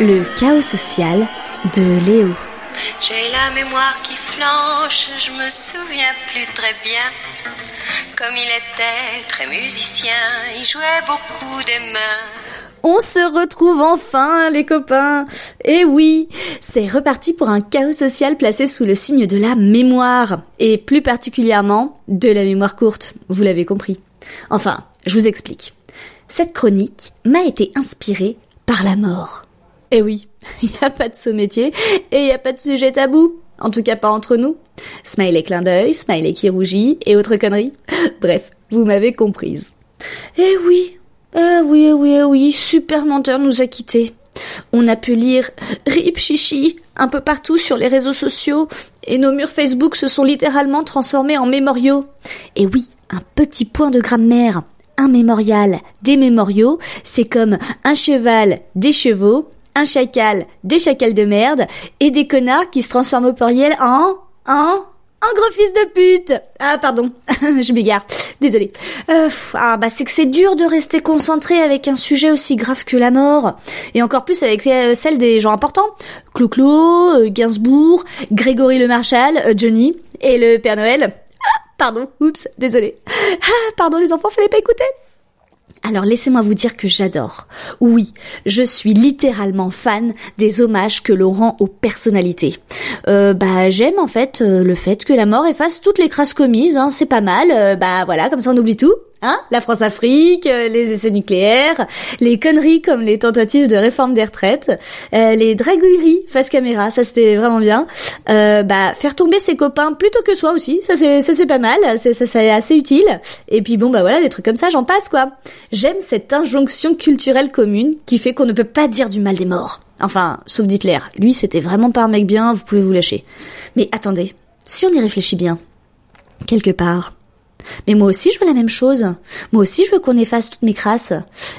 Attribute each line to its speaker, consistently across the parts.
Speaker 1: Le chaos social de Léo.
Speaker 2: J'ai la mémoire qui flanche, je me souviens plus très bien. Comme il était très musicien, il jouait beaucoup des mains.
Speaker 1: On se retrouve enfin, les copains. Et oui, c'est reparti pour un chaos social placé sous le signe de la mémoire. Et plus particulièrement, de la mémoire courte. Vous l'avez compris. Enfin, je vous explique. Cette chronique m'a été inspirée par la mort. Eh oui, il n'y a pas de sous-métier et il n'y a pas de sujet tabou. En tout cas pas entre nous. Smiley clin d'œil, smiley qui rougit et autres conneries. Bref, vous m'avez comprise. Eh oui, eh oui, eh oui, eh oui, Super Menteur nous a quittés. On a pu lire Rip Chichi un peu partout sur les réseaux sociaux et nos murs Facebook se sont littéralement transformés en mémoriaux. Et oui, un petit point de grammaire. Un mémorial, des mémoriaux, c'est comme un cheval, des chevaux, un chacal, des chacals de merde, et des connards qui se transforment au pluriel en, en, en gros fils de pute. Ah pardon, je m'égare. Désolée. Euh, ah bah c'est que c'est dur de rester concentré avec un sujet aussi grave que la mort, et encore plus avec euh, celle des gens importants. Clo-Clo, euh, Gainsbourg, Grégory le Marshal, euh, Johnny et le Père Noël. Ah, pardon, oups, désolée. Ah, pardon les enfants, fallait pas écouter. Alors laissez-moi vous dire que j'adore. Oui, je suis littéralement fan des hommages que l'on rend aux personnalités. Euh, bah j'aime en fait euh, le fait que la mort efface toutes les crasses commises, hein, c'est pas mal. Euh, bah voilà, comme ça on oublie tout. Hein la France-Afrique, euh, les essais nucléaires, les conneries comme les tentatives de réforme des retraites, euh, les dragueries face caméra, ça c'était vraiment bien. Euh, bah faire tomber ses copains plutôt que soi aussi, ça c'est ça c'est pas mal, ça c'est assez utile. Et puis bon bah voilà des trucs comme ça, j'en passe quoi. J'aime cette injonction culturelle commune qui fait qu'on ne peut pas dire du mal des morts. Enfin, sauf d'Hitler. Lui, c'était vraiment pas un mec bien, vous pouvez vous lâcher. Mais attendez, si on y réfléchit bien, quelque part, mais moi aussi, je veux la même chose. Moi aussi, je veux qu'on efface toutes mes crasses.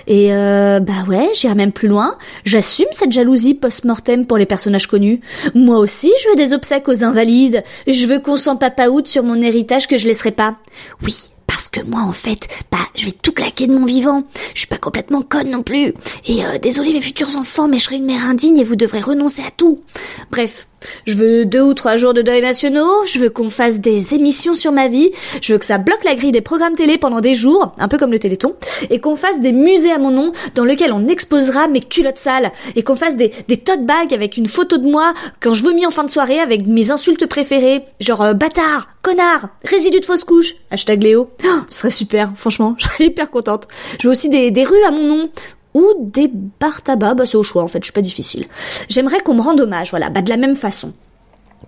Speaker 1: Et euh, bah ouais, j'irai même plus loin. J'assume cette jalousie post-mortem pour les personnages connus. Moi aussi, je veux des obsèques aux invalides. Je veux qu'on s'en papaoute sur mon héritage que je laisserai pas. Oui, parce que moi en fait, bah je vais tout claquer de mon vivant. Je suis pas complètement conne non plus. Et euh, désolé mes futurs enfants, mais je serai une mère indigne et vous devrez renoncer à tout. Bref, je veux deux ou trois jours de deuil nationaux, je veux qu'on fasse des émissions sur ma vie, je veux que ça bloque la grille des programmes télé pendant des jours, un peu comme le Téléthon, et qu'on fasse des musées à mon nom dans lesquels on exposera mes culottes sales, et qu'on fasse des, des tote bags avec une photo de moi quand je vomis en fin de soirée avec mes insultes préférées, genre euh, bâtard, connard, résidu de fausse couche, hashtag Léo. Oh, ce serait super, franchement, je serais hyper contente. Je veux aussi des, des rues à mon nom, ou des bars tabac, bah c'est au choix en fait, je suis pas difficile. J'aimerais qu'on me rende hommage, voilà, bah de la même façon.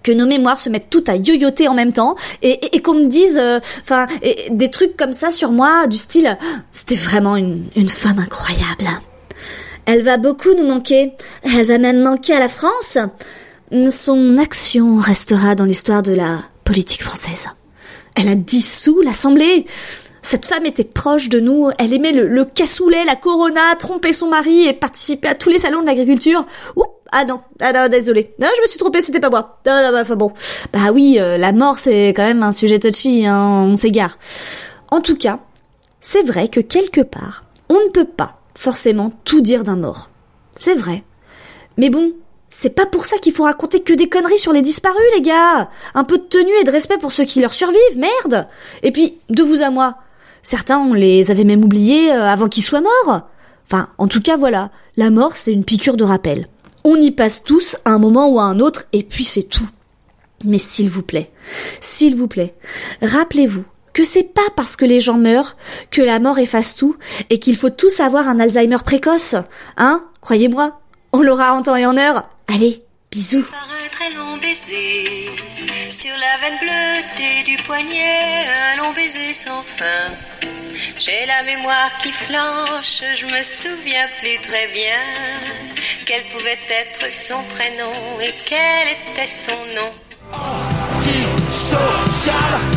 Speaker 1: Que nos mémoires se mettent toutes à yoyoter en même temps et, et, et qu'on me dise enfin des trucs comme ça sur moi du style c'était vraiment une, une femme incroyable. Elle va beaucoup nous manquer. Elle va même manquer à la France. Son action restera dans l'histoire de la politique française. Elle a dissous l'Assemblée cette femme était proche de nous, elle aimait le, le cassoulet, la corona, tromper son mari et participer à tous les salons de l'agriculture. Ouh, ah non, ah non, désolé. Non, je me suis trompée, c'était pas moi. Non, non, bah, bon. Bah oui, euh, la mort c'est quand même un sujet touchy, hein, on s'égare. En tout cas, c'est vrai que quelque part, on ne peut pas forcément tout dire d'un mort. C'est vrai. Mais bon, c'est pas pour ça qu'il faut raconter que des conneries sur les disparus, les gars. Un peu de tenue et de respect pour ceux qui leur survivent, merde. Et puis, de vous à moi, Certains, on les avait même oubliés euh, avant qu'ils soient morts. Enfin, en tout cas, voilà. La mort, c'est une piqûre de rappel. On y passe tous à un moment ou à un autre, et puis c'est tout. Mais s'il vous plaît, s'il vous plaît, rappelez-vous que c'est pas parce que les gens meurent que la mort efface tout et qu'il faut tous avoir un Alzheimer précoce. Hein? Croyez-moi. On l'aura en temps et en heure. Allez, bisous.
Speaker 2: Par un très long baiser, sur la veine bleutée du poignet, un long baiser sans fin. J'ai la mémoire qui flanche, je me souviens plus très bien quel pouvait être son prénom et quel était son nom.
Speaker 3: Antisocial